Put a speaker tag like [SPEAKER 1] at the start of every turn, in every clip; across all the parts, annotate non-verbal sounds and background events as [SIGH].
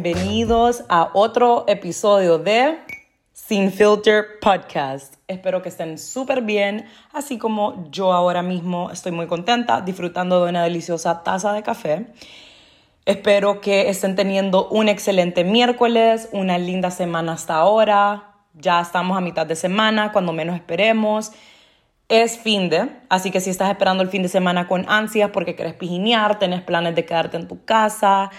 [SPEAKER 1] bienvenidos a otro episodio de Sin Filter Podcast. Espero que estén súper bien, así como yo ahora mismo estoy muy contenta disfrutando de una deliciosa taza de café. Espero que estén teniendo un excelente miércoles, una linda semana hasta ahora. Ya estamos a mitad de semana, cuando menos esperemos. Es fin de, así que si estás esperando el fin de semana con ansias porque quieres pijinear, tenés planes de quedarte en tu casa,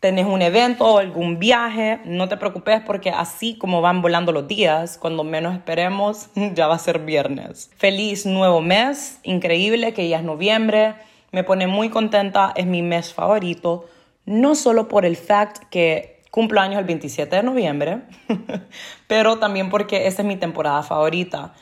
[SPEAKER 1] tenés un evento o algún viaje, no te preocupes porque así como van volando los días, cuando menos esperemos, [LAUGHS] ya va a ser viernes. Feliz nuevo mes, increíble que ya es noviembre, me pone muy contenta, es mi mes favorito, no solo por el fact que cumplo años el 27 de noviembre, [LAUGHS] pero también porque esa es mi temporada favorita.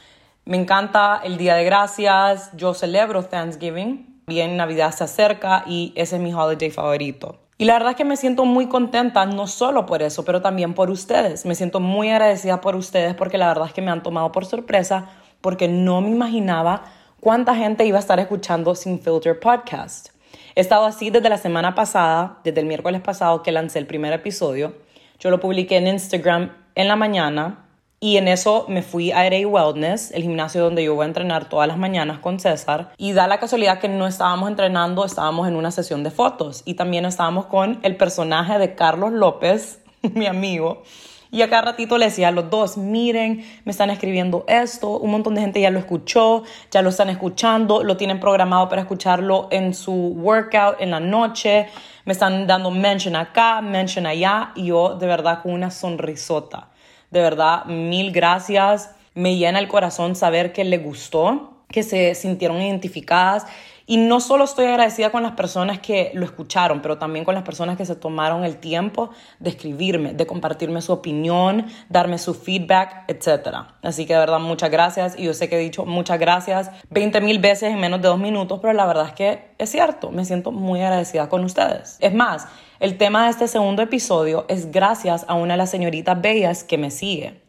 [SPEAKER 1] Me encanta el Día de Gracias, yo celebro Thanksgiving, bien Navidad se acerca y ese es mi holiday favorito. Y la verdad es que me siento muy contenta, no solo por eso, pero también por ustedes. Me siento muy agradecida por ustedes porque la verdad es que me han tomado por sorpresa porque no me imaginaba cuánta gente iba a estar escuchando Sin Filter Podcast. He estado así desde la semana pasada, desde el miércoles pasado que lancé el primer episodio. Yo lo publiqué en Instagram en la mañana y en eso me fui a RA Wellness, el gimnasio donde yo voy a entrenar todas las mañanas con César. Y da la casualidad que no estábamos entrenando, estábamos en una sesión de fotos. Y también estábamos con el personaje de Carlos López, [LAUGHS] mi amigo. Y a cada ratito le decía a los dos, miren, me están escribiendo esto, un montón de gente ya lo escuchó, ya lo están escuchando, lo tienen programado para escucharlo en su workout en la noche, me están dando mention acá, mention allá, y yo de verdad con una sonrisota. De verdad, mil gracias. Me llena el corazón saber que le gustó, que se sintieron identificadas. Y no solo estoy agradecida con las personas que lo escucharon, pero también con las personas que se tomaron el tiempo de escribirme, de compartirme su opinión, darme su feedback, etc. Así que de verdad muchas gracias. Y yo sé que he dicho muchas gracias 20 mil veces en menos de dos minutos, pero la verdad es que es cierto, me siento muy agradecida con ustedes. Es más, el tema de este segundo episodio es gracias a una de las señoritas bellas que me sigue.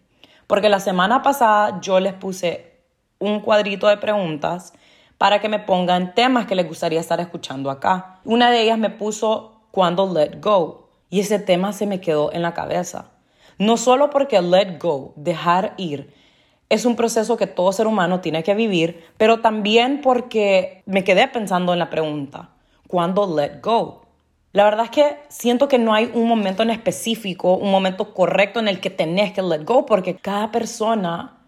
[SPEAKER 1] Porque la semana pasada yo les puse un cuadrito de preguntas para que me pongan temas que les gustaría estar escuchando acá. Una de ellas me puso cuando let go y ese tema se me quedó en la cabeza. No solo porque let go, dejar ir, es un proceso que todo ser humano tiene que vivir, pero también porque me quedé pensando en la pregunta, ¿cuándo let go? La verdad es que siento que no hay un momento en específico, un momento correcto en el que tenés que let go, porque cada persona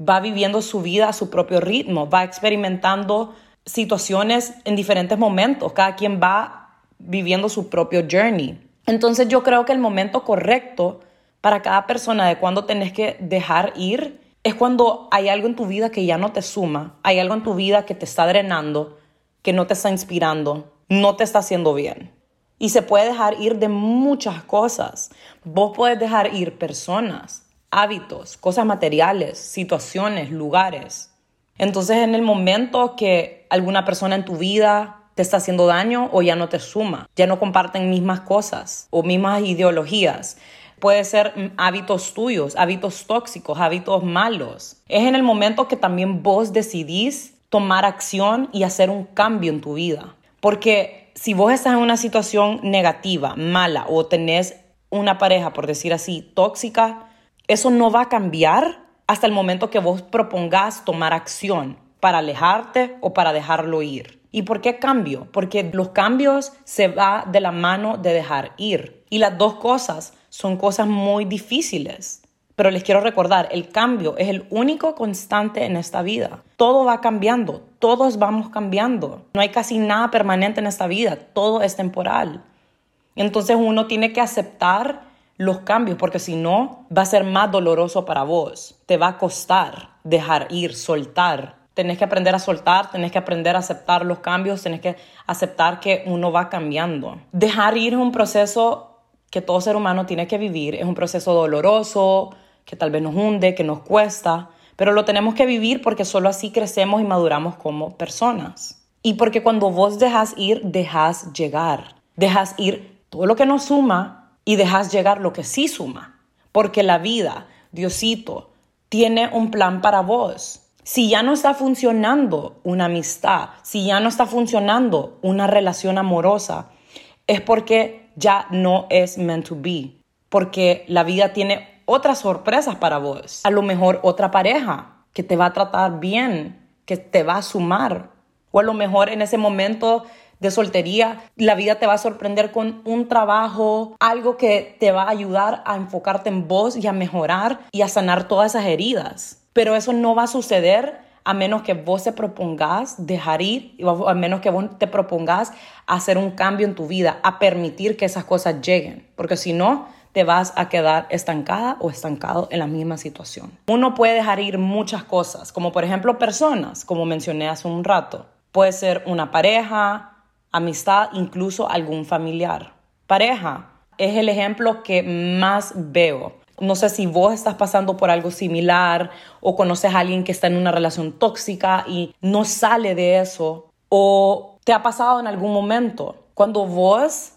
[SPEAKER 1] va viviendo su vida a su propio ritmo, va experimentando situaciones en diferentes momentos, cada quien va viviendo su propio journey. Entonces yo creo que el momento correcto para cada persona de cuando tenés que dejar ir es cuando hay algo en tu vida que ya no te suma, hay algo en tu vida que te está drenando, que no te está inspirando, no te está haciendo bien. Y se puede dejar ir de muchas cosas. Vos puedes dejar ir personas, hábitos, cosas materiales, situaciones, lugares. Entonces en el momento que alguna persona en tu vida te está haciendo daño o ya no te suma, ya no comparten mismas cosas o mismas ideologías, puede ser hábitos tuyos, hábitos tóxicos, hábitos malos. Es en el momento que también vos decidís tomar acción y hacer un cambio en tu vida. Porque si vos estás en una situación negativa, mala, o tenés una pareja, por decir así, tóxica, eso no va a cambiar hasta el momento que vos propongas tomar acción para alejarte o para dejarlo ir. ¿Y por qué cambio? Porque los cambios se va de la mano de dejar ir. Y las dos cosas son cosas muy difíciles. Pero les quiero recordar, el cambio es el único constante en esta vida. Todo va cambiando, todos vamos cambiando. No hay casi nada permanente en esta vida, todo es temporal. Entonces uno tiene que aceptar los cambios porque si no va a ser más doloroso para vos. Te va a costar dejar ir, soltar. Tenés que aprender a soltar, tenés que aprender a aceptar los cambios, tenés que aceptar que uno va cambiando. Dejar ir es un proceso que todo ser humano tiene que vivir, es un proceso doloroso, que tal vez nos hunde, que nos cuesta, pero lo tenemos que vivir porque solo así crecemos y maduramos como personas. Y porque cuando vos dejas ir, dejas llegar. Dejas ir todo lo que nos suma y dejas llegar lo que sí suma. Porque la vida, Diosito, tiene un plan para vos. Si ya no está funcionando una amistad, si ya no está funcionando una relación amorosa, es porque ya no es meant to be, porque la vida tiene otras sorpresas para vos. A lo mejor otra pareja que te va a tratar bien, que te va a sumar. O a lo mejor en ese momento de soltería, la vida te va a sorprender con un trabajo, algo que te va a ayudar a enfocarte en vos y a mejorar y a sanar todas esas heridas. Pero eso no va a suceder a menos que vos te propongas dejar ir, a menos que vos te propongas hacer un cambio en tu vida, a permitir que esas cosas lleguen. Porque si no, te vas a quedar estancada o estancado en la misma situación. Uno puede dejar ir muchas cosas, como por ejemplo personas, como mencioné hace un rato. Puede ser una pareja, amistad, incluso algún familiar. Pareja es el ejemplo que más veo. No sé si vos estás pasando por algo similar o conoces a alguien que está en una relación tóxica y no sale de eso o te ha pasado en algún momento cuando vos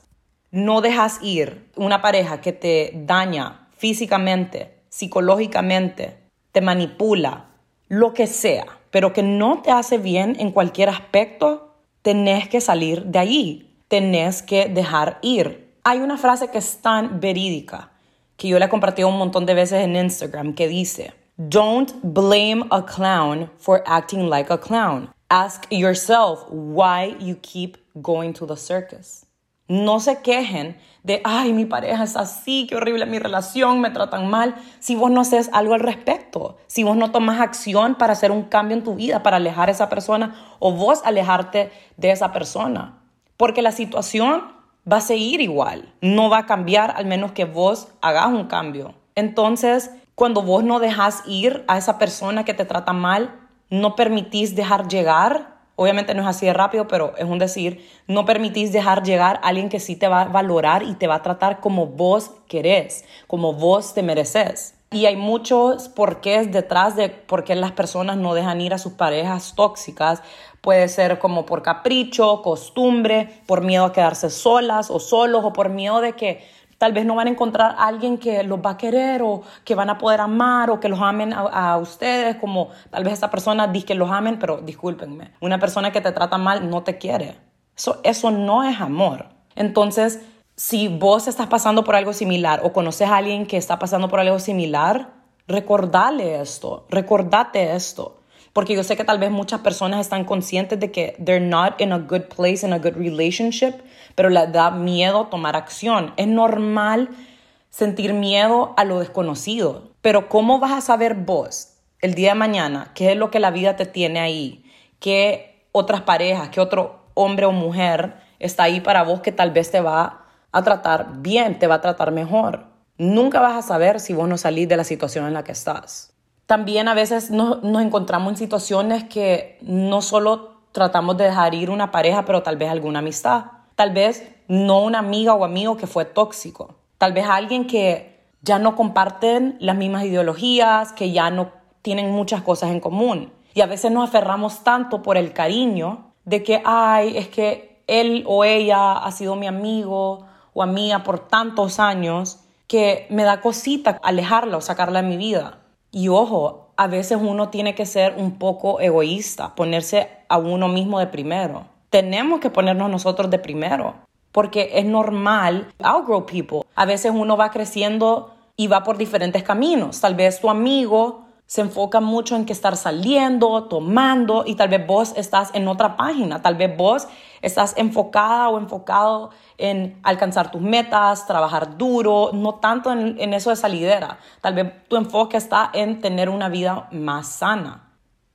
[SPEAKER 1] no dejas ir una pareja que te daña físicamente, psicológicamente, te manipula, lo que sea, pero que no te hace bien en cualquier aspecto, tenés que salir de ahí, tenés que dejar ir. Hay una frase que es tan verídica que yo le he compartido un montón de veces en Instagram que dice, Don't blame a clown for acting like a clown. Ask yourself why you keep going to the circus. No se quejen de, ay, mi pareja es así, qué horrible mi relación, me tratan mal, si vos no haces algo al respecto, si vos no tomas acción para hacer un cambio en tu vida, para alejar a esa persona o vos alejarte de esa persona. Porque la situación va a seguir igual, no va a cambiar al menos que vos hagas un cambio. Entonces, cuando vos no dejas ir a esa persona que te trata mal, no permitís dejar llegar Obviamente no es así de rápido, pero es un decir, no permitís dejar llegar a alguien que sí te va a valorar y te va a tratar como vos querés, como vos te mereces. Y hay muchos porqués detrás de por qué las personas no dejan ir a sus parejas tóxicas. Puede ser como por capricho, costumbre, por miedo a quedarse solas o solos o por miedo de que Tal vez no van a encontrar a alguien que los va a querer o que van a poder amar o que los amen a, ustedes, como tal vez esa persona dice que los amen, pero discúlpenme, una persona que te trata mal no te quiere. Eso, eso no es amor. Entonces, si vos estás pasando por algo similar o conoces a alguien que está pasando por algo similar, recordale esto, recordate esto. Porque yo sé que tal vez muchas personas están conscientes de que they're not in a good place, in a good relationship, pero les da miedo tomar acción. Es normal sentir miedo a lo desconocido, pero ¿cómo vas a saber vos el día de mañana qué es lo que la vida te tiene ahí? ¿Qué otras parejas, qué otro hombre o mujer está ahí para vos que tal vez te va a tratar bien, te va a tratar mejor? Nunca vas a saber si vos no salís de la situación en la que estás. También a veces nos, nos encontramos en situaciones que no solo tratamos de dejar ir una pareja, pero tal vez alguna amistad. Tal vez no una amiga o amigo que fue tóxico. Tal vez alguien que ya no comparten las mismas ideologías, que ya no tienen muchas cosas en común. Y a veces nos aferramos tanto por el cariño de que, ay, es que él o ella ha sido mi amigo o amiga por tantos años que me da cosita alejarla o sacarla de mi vida. Y ojo, a veces uno tiene que ser un poco egoísta, ponerse a uno mismo de primero tenemos que ponernos nosotros de primero, porque es normal outgrow people. A veces uno va creciendo y va por diferentes caminos. Tal vez tu amigo se enfoca mucho en que estar saliendo, tomando, y tal vez vos estás en otra página, tal vez vos estás enfocada o enfocado en alcanzar tus metas, trabajar duro, no tanto en, en eso de salidera, tal vez tu enfoque está en tener una vida más sana.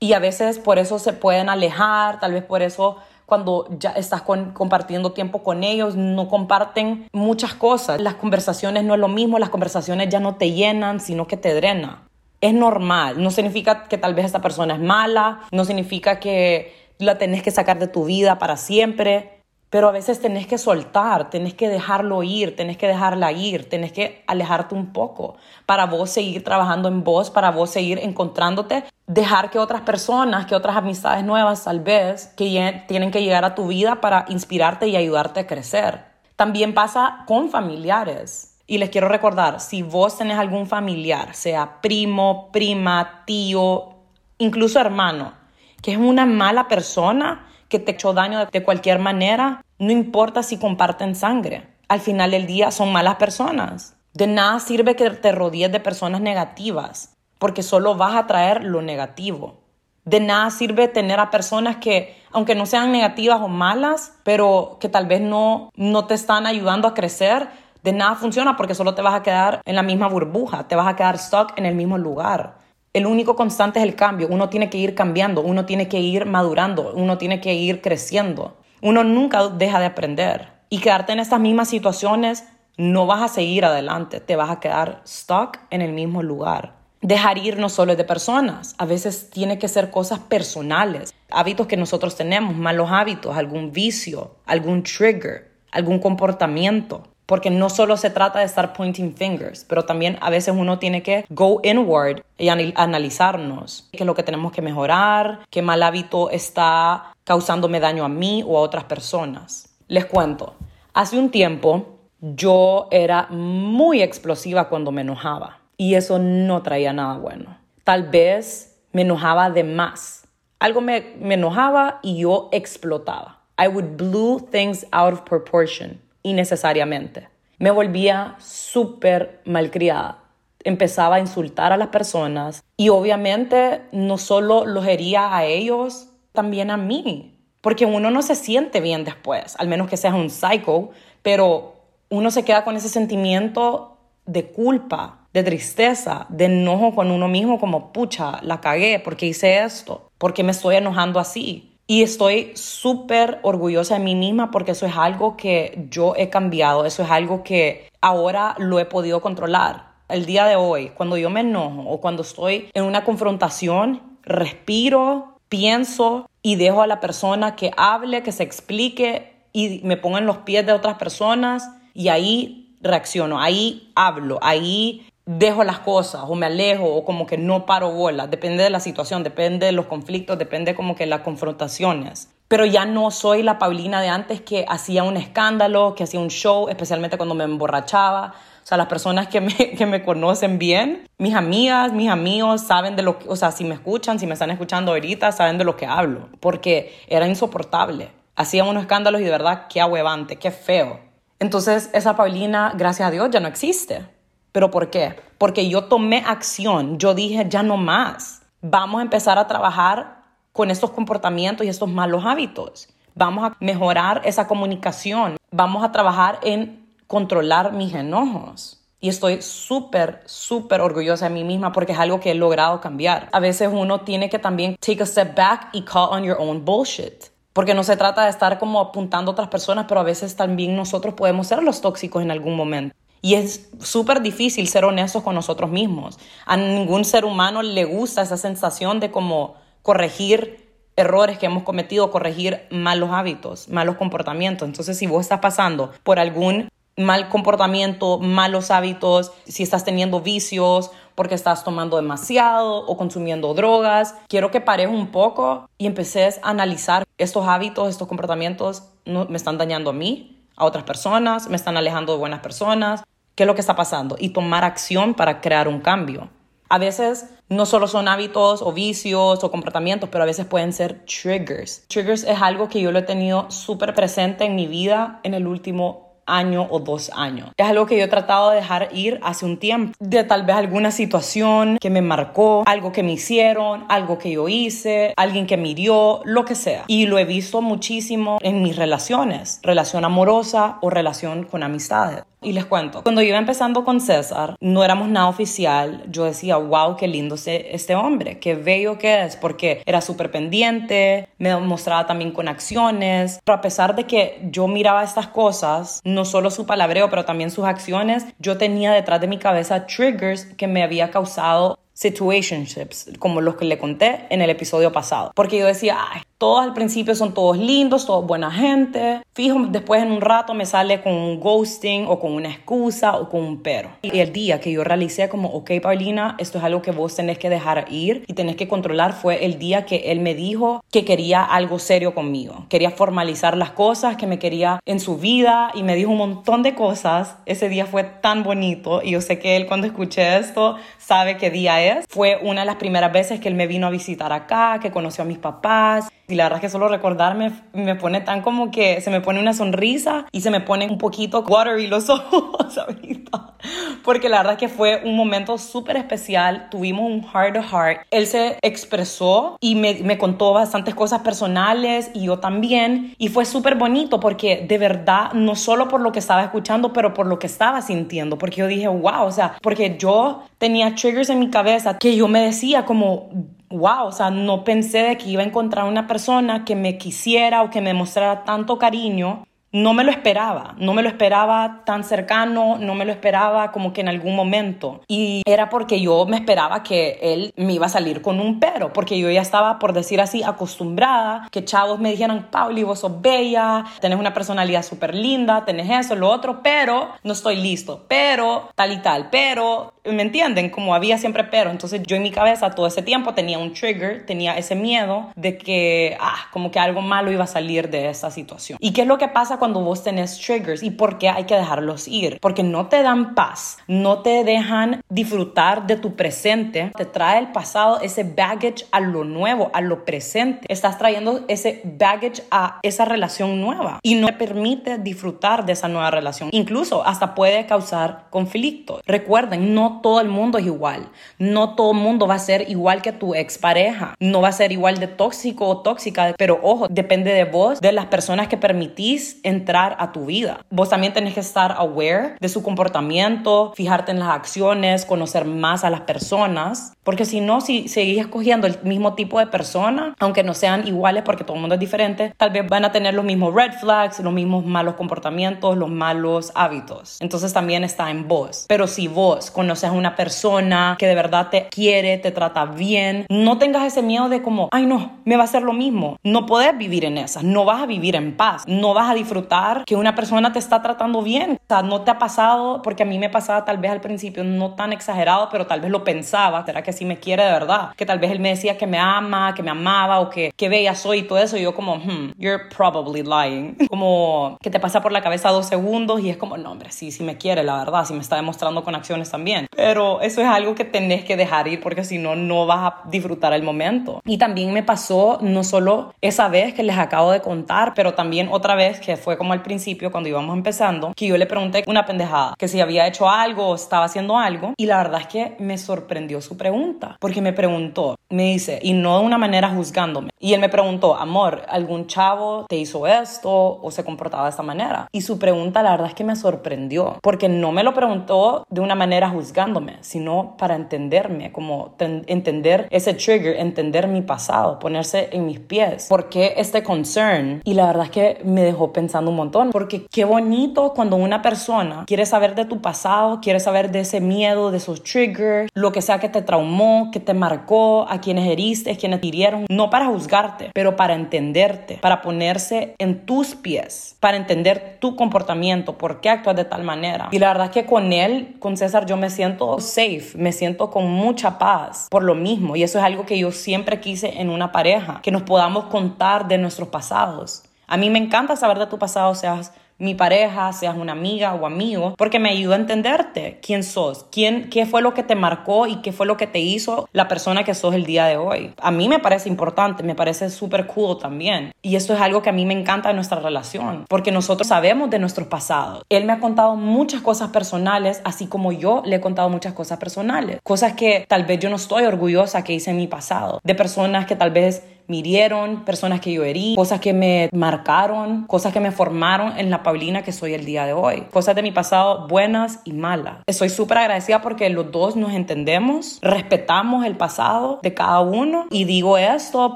[SPEAKER 1] Y a veces por eso se pueden alejar, tal vez por eso cuando ya estás compartiendo tiempo con ellos, no comparten muchas cosas. Las conversaciones no es lo mismo, las conversaciones ya no te llenan, sino que te drenan. Es normal, no significa que tal vez esta persona es mala, no significa que la tenés que sacar de tu vida para siempre, pero a veces tenés que soltar, tenés que dejarlo ir, tenés que dejarla ir, tenés que alejarte un poco para vos seguir trabajando en vos, para vos seguir encontrándote, dejar que otras personas, que otras amistades nuevas tal vez, que tienen que llegar a tu vida para inspirarte y ayudarte a crecer. También pasa con familiares. Y les quiero recordar, si vos tenés algún familiar, sea primo, prima, tío, incluso hermano, que es una mala persona, que te echó daño de cualquier manera, no importa si comparten sangre. al final del día son malas personas. De nada sirve que te rodees de personas negativas, porque solo vas a traer lo negativo. De nada sirve tener a personas que, aunque no sean negativas o malas, pero que tal vez no, no te están ayudando a crecer, de nada funciona porque solo te vas a quedar en la misma burbuja, te vas a quedar stuck en el mismo lugar. El único constante es el cambio. Uno tiene que ir cambiando, uno tiene que ir madurando, uno tiene que ir creciendo. Uno nunca deja de aprender. Y quedarte en estas mismas situaciones, no vas a seguir adelante, te vas a quedar stuck en el mismo lugar. Dejar ir no solo es de personas, a veces tiene que ser cosas personales, hábitos que nosotros tenemos, malos hábitos, algún vicio, algún trigger, algún comportamiento. Porque no solo se trata de estar pointing fingers, pero también a veces uno tiene que go inward y analizarnos qué es lo que tenemos que mejorar, qué mal hábito está causándome daño a mí o a otras personas. Les cuento, hace un tiempo yo era muy explosiva cuando me enojaba y eso no traía nada bueno. Tal vez me enojaba de más. Algo me, me enojaba y yo explotaba. I would blow things out of proportion, innecesariamente. Me volvía súper malcriada. Empezaba a insultar a las personas y obviamente no solo los hería a ellos, también a mí. Porque uno no se siente bien después, al menos que seas un psycho, pero uno se queda con ese sentimiento de culpa, de tristeza, de enojo con uno mismo, como, pucha, la cagué, porque hice esto? porque me estoy enojando así? Y estoy súper orgullosa de mí misma porque eso es algo que yo he cambiado, eso es algo que ahora lo he podido controlar. El día de hoy, cuando yo me enojo o cuando estoy en una confrontación, respiro, pienso y dejo a la persona que hable, que se explique y me ponga en los pies de otras personas y ahí reacciono, ahí hablo, ahí dejo las cosas o me alejo o como que no paro bola, depende de la situación, depende de los conflictos, depende como que las confrontaciones. Pero ya no soy la Paulina de antes que hacía un escándalo, que hacía un show, especialmente cuando me emborrachaba. O sea, las personas que me, [LAUGHS] que me conocen bien, mis amigas, mis amigos, saben de lo que, o sea, si me escuchan, si me están escuchando ahorita, saben de lo que hablo, porque era insoportable. Hacía unos escándalos y de verdad, qué ahuevante, qué feo. Entonces, esa Paulina, gracias a Dios, ya no existe. ¿Pero por qué? Porque yo tomé acción, yo dije, ya no más. Vamos a empezar a trabajar con estos comportamientos y estos malos hábitos. Vamos a mejorar esa comunicación. Vamos a trabajar en controlar mis enojos. Y estoy súper, súper orgullosa de mí misma porque es algo que he logrado cambiar. A veces uno tiene que también take a step back y call on your own bullshit. Porque no se trata de estar como apuntando a otras personas, pero a veces también nosotros podemos ser los tóxicos en algún momento. Y es súper difícil ser honestos con nosotros mismos. A ningún ser humano le gusta esa sensación de como corregir errores que hemos cometido, corregir malos hábitos, malos comportamientos. Entonces, si vos estás pasando por algún mal comportamiento, malos hábitos, si estás teniendo vicios porque estás tomando demasiado o consumiendo drogas, quiero que pares un poco y empeces a analizar estos hábitos, estos comportamientos no, me están dañando a mí, a otras personas, me están alejando de buenas personas, qué es lo que está pasando y tomar acción para crear un cambio. A veces no solo son hábitos o vicios o comportamientos, pero a veces pueden ser triggers. Triggers es algo que yo lo he tenido súper presente en mi vida en el último año o dos años. Es algo que yo he tratado de dejar ir hace un tiempo, de tal vez alguna situación que me marcó, algo que me hicieron, algo que yo hice, alguien que me hirió, lo que sea. Y lo he visto muchísimo en mis relaciones, relación amorosa o relación con amistades. Y les cuento, cuando iba empezando con César, no éramos nada oficial, yo decía, wow, qué lindo este hombre, qué bello que es, porque era súper pendiente, me mostraba también con acciones, pero a pesar de que yo miraba estas cosas, no solo su palabreo, pero también sus acciones, yo tenía detrás de mi cabeza triggers que me había causado situationships, como los que le conté en el episodio pasado. Porque yo decía, ay, todos al principio son todos lindos, todos buena gente. Fijo, después en un rato me sale con un ghosting o con una excusa o con un pero. Y el día que yo realicé como, ok, Paulina, esto es algo que vos tenés que dejar ir y tenés que controlar, fue el día que él me dijo que quería algo serio conmigo. Quería formalizar las cosas, que me quería en su vida y me dijo un montón de cosas. Ese día fue tan bonito y yo sé que él cuando escuché esto sabe qué día Fue una de las primeras veces que él me vino a visitar acá, que conoció a mis papás Y la verdad es que solo recordarme me pone tan como que se me pone una sonrisa y se me pone un poquito watery los [LAUGHS] ojos ahorita. [LAUGHS] Porque la verdad es que fue un momento súper especial. Tuvimos un heart to heart. Él se expresó y me, me contó bastantes cosas personales y yo también. Y fue súper bonito porque de verdad, no solo por lo que estaba escuchando, pero por lo que estaba sintiendo. Porque yo dije, wow, o sea, porque yo tenía triggers en mi cabeza que yo me decía como wow, o sea, no pensé de que iba a encontrar una persona que me quisiera o que me mostrara tanto cariño no me lo esperaba, no me lo esperaba tan cercano, no me lo esperaba como que en algún momento. Y era porque yo me esperaba que él me iba a salir con un pero, porque yo ya estaba, por decir así, acostumbrada, que chavos me dijeran, Pauli, vos sos bella, tenés una personalidad súper linda, tenés eso, lo otro, pero no estoy listo, pero tal y tal, pero, ¿me entienden? Como había siempre pero. Entonces yo en mi cabeza todo ese tiempo tenía un trigger, tenía ese miedo de que, ah, como que algo malo iba a salir de esa situación. ¿Y qué es lo que pasa? Cuando vos tenés triggers y por qué hay que dejarlos ir. Porque no te dan paz, no te dejan disfrutar de tu presente, te trae el pasado, ese baggage a lo nuevo, a lo presente. Estás trayendo ese baggage a esa relación nueva y no te permite disfrutar de esa nueva relación. Incluso hasta puede causar conflicto. Recuerden, no todo el mundo es igual. No todo el mundo va a ser igual que tu expareja. No va a ser igual de tóxico o tóxica. Pero ojo, depende de vos, de las personas que permitís entrar a tu vida. Vos también tenés que estar aware de su comportamiento, fijarte en las acciones, conocer más a las personas, porque si no, si seguís escogiendo el mismo tipo de persona, aunque no sean iguales porque todo el mundo es diferente, tal vez van a tener los mismos red flags, los mismos malos comportamientos, los malos hábitos. Entonces también está en vos. Pero si vos conoces a una persona que de verdad te quiere, te trata bien, no tengas ese miedo de como, ay no, me va a hacer lo mismo. No puedes vivir en esas, no vas a vivir en paz, no vas a disfrutar que una persona te está tratando bien. O sea, no te ha pasado, porque a mí me pasaba tal vez al principio no tan exagerado, pero tal vez lo pensaba, ¿será que sí me quiere de verdad? Que tal vez él me decía que me ama, que me amaba o que, que bella soy y todo eso. Y yo como, hmm, you're probably lying. [LAUGHS] Como que te pasa por la cabeza dos segundos y es como, no, hombre, sí, sí me quiere, la verdad, sí me está demostrando con acciones también. Pero eso es algo que tenés que dejar ir porque si no, no vas a disfrutar el momento. Y también me pasó no solo esa vez que les acabo de contar, pero también otra vez que fue como al principio cuando íbamos empezando, que yo le pregunté una pendejada, que si había hecho algo o estaba haciendo algo, y la verdad es que me sorprendió su pregunta, porque me preguntó, me dice, y no de una manera juzgándome, y él me preguntó, amor, ¿algún chavo te hizo esto o se comportaba de esta manera? Y su pregunta la verdad es que me sorprendió, porque no me lo preguntó de una manera juzgándome, sino para entenderme, como entender ese trigger, entender mi pasado, ponerse en mis pies, porque este concern, y la verdad es que me dejó un montón, porque qué bonito cuando una persona quiere saber de tu pasado, quiere saber de ese miedo, de esos triggers, lo que sea que te traumó, que te marcó, a quienes heriste, quienes te hirieron, no para juzgarte, pero para entenderte, para ponerse en tus pies, para entender tu comportamiento, por qué actúas de tal manera. Y la verdad es que con él, con César, yo me siento safe, me siento con mucha paz por lo mismo. Y eso es algo que yo siempre quise en una pareja, que nos podamos contar de nuestros pasados. A mí me encanta saber de tu pasado, seas mi pareja, seas una amiga o amigo, porque me ayuda a entenderte quién sos, quién, qué fue lo que te marcó y qué fue lo que te hizo la persona que sos el día de hoy. A mí me parece importante, me parece súper cool también. Y esto es algo que a mí me encanta de nuestra relación, porque nosotros sabemos de nuestros pasados. Él me ha contado muchas cosas personales, así como yo le he contado muchas cosas personales, cosas que tal vez yo no estoy orgullosa que hice en mi pasado, de personas que tal vez mirieron, personas que yo herí, cosas que me marcaron, cosas que me formaron en la Paulina que soy el día de hoy, cosas de mi pasado buenas y malas. Estoy súper agradecida porque los dos nos entendemos, respetamos el pasado de cada uno y digo esto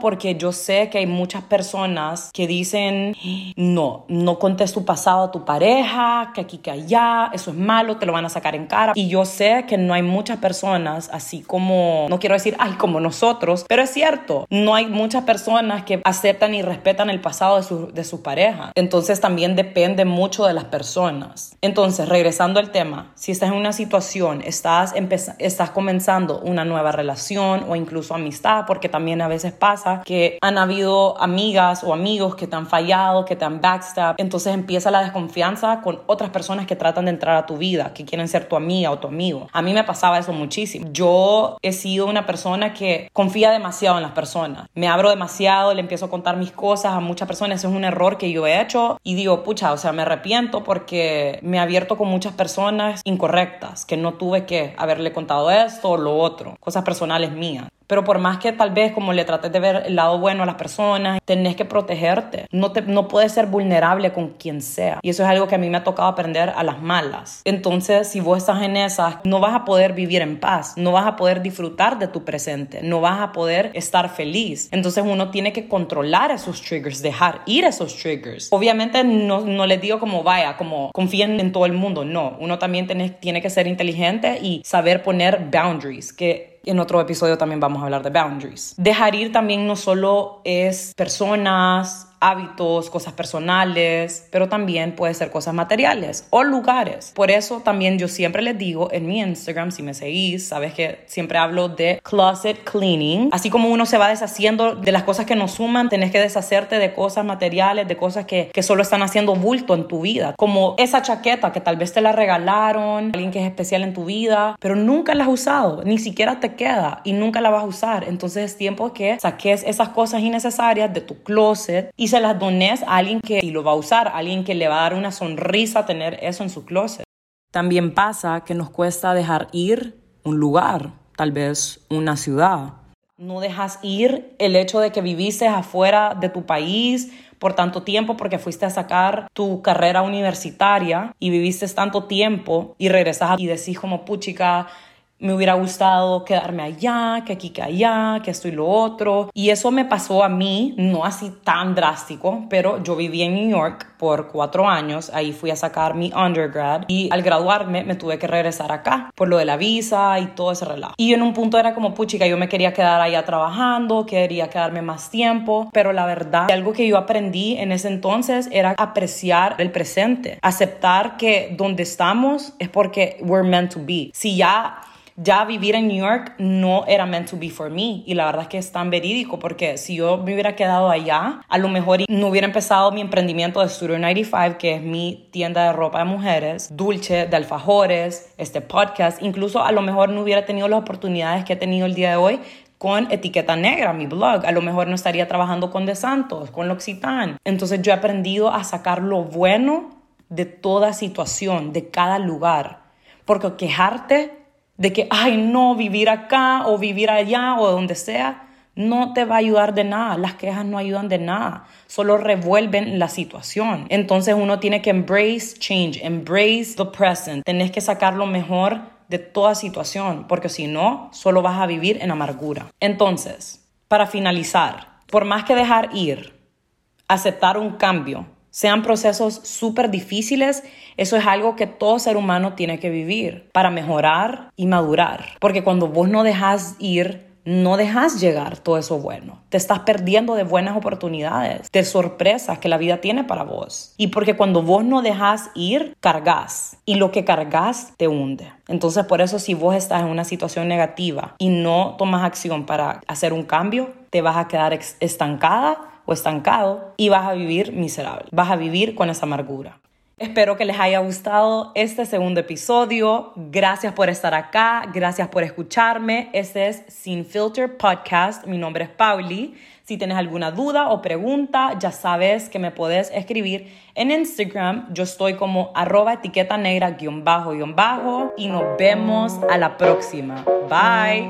[SPEAKER 1] porque yo sé que hay muchas personas que dicen, no, no contes tu pasado a tu pareja, que aquí, que allá, eso es malo, te lo van a sacar en cara. Y yo sé que no hay muchas personas así como, no quiero decir, ay, como nosotros, pero es cierto, no hay muchas personas que aceptan y respetan el pasado de su, de su pareja. Entonces también depende mucho de las personas. Entonces, regresando al tema, si estás en una situación, estás, estás comenzando una nueva relación o incluso amistad, porque también a veces pasa que han habido amigas o amigos que te han fallado, que te han backstab, entonces empieza la desconfianza con otras personas que tratan de entrar a tu vida, que quieren ser tu amiga o tu amigo. A mí me pasaba eso muchísimo. Yo he sido una persona que confía demasiado en las personas. Me abro demasiado, le empiezo a contar mis cosas a muchas personas, ese es un error que yo he hecho y digo, pucha, o sea, me arrepiento porque me he abierto con muchas personas incorrectas, que no tuve que haberle contado esto o lo otro, cosas personales mías. Pero por más que tal vez como le trates de ver el lado bueno a las personas, tenés que protegerte. No, te, no puedes ser vulnerable con quien sea. Y eso es algo que a mí me ha tocado aprender a las malas. Entonces, si vos estás en esas, no vas a poder vivir en paz, no vas a poder disfrutar de tu presente, no vas a poder estar feliz. Entonces uno tiene que controlar esos triggers, dejar ir esos triggers. Obviamente no, no les digo como vaya, como confíen en todo el mundo. No, uno también tiene, tiene que ser inteligente y saber poner boundaries, que en otro episodio también vamos a hablar de boundaries. Dejar ir también no solo es personas, hábitos, cosas personales, pero también puede ser cosas materiales o lugares. Por eso también yo siempre les digo en mi Instagram, si me seguís, sabes que siempre hablo de closet cleaning. Así como uno se va deshaciendo de las cosas que nos suman, tenés que deshacerte de cosas materiales, de cosas que, que solo están haciendo bulto en tu vida. Como esa chaqueta que tal vez te la regalaron, alguien que es especial en tu vida, pero nunca la has usado, ni siquiera te queda y nunca la vas a usar. Entonces es tiempo que saques esas cosas innecesarias de tu closet y se las dones a alguien que lo va a usar, a alguien que le va a dar una sonrisa tener eso en su closet. También pasa que nos cuesta dejar ir un lugar, tal vez una ciudad. No dejas ir el hecho de que viviste afuera de tu país por tanto tiempo porque fuiste a sacar tu carrera universitaria y viviste tanto tiempo y regresas y decís como puchica, me hubiera gustado quedarme allá, que aquí, que allá, que esto y lo otro. Y eso me pasó a mí, no así tan drástico, pero yo viví en New York por cuatro años, ahí fui a sacar mi undergrad y al graduarme me tuve que regresar acá por lo de la visa y todo ese relajo. Y en un punto era como, puchica, yo me quería quedar allá trabajando, quería quedarme más tiempo, pero la verdad, algo que yo aprendí en ese entonces era apreciar el presente, aceptar que donde estamos es porque we're meant to be. Si ya ya vivir en New York no era meant to be for me. Y la verdad es que es tan verídico porque si yo me hubiera quedado allá, a lo mejor no hubiera empezado mi emprendimiento de Studio 95, que es mi tienda de ropa de mujeres, dulce, de alfajores, este podcast. Incluso a lo mejor no hubiera tenido las oportunidades que he tenido el día de hoy con etiqueta negra, mi blog. A lo mejor no estaría trabajando con De Santos, con L'Occitane. Entonces yo he aprendido a sacar lo bueno de toda situación, de cada lugar. Porque quejarte de que, ay, no, vivir acá o vivir allá o donde sea, no te va a ayudar de nada. Las quejas no ayudan de nada, solo revuelven la situación. Entonces uno tiene que embrace change, embrace the present. Tenés que sacar lo mejor de toda situación, porque si no, solo vas a vivir en amargura. Entonces, para finalizar, por más que dejar ir, aceptar un cambio, sean procesos súper difíciles, eso es algo que todo ser humano tiene que vivir para mejorar y madurar. Porque cuando vos no dejas ir, no dejas llegar todo eso bueno. Te estás perdiendo de buenas oportunidades, de sorpresas que la vida tiene para vos. Y porque cuando vos no dejas ir, cargas. Y lo que cargas te hunde. Entonces, por eso si vos estás en una situación negativa y no tomas acción para hacer un cambio, te vas a quedar estancada o estancado y vas a vivir miserable, vas a vivir con esa amargura. Espero que les haya gustado este segundo episodio. Gracias por estar acá, gracias por escucharme. Este es Sin Filter Podcast. Mi nombre es Pauli. Si tienes alguna duda o pregunta, ya sabes que me puedes escribir en Instagram. Yo estoy como arroba etiqueta negra guion bajo guion bajo y nos vemos a la próxima. Bye.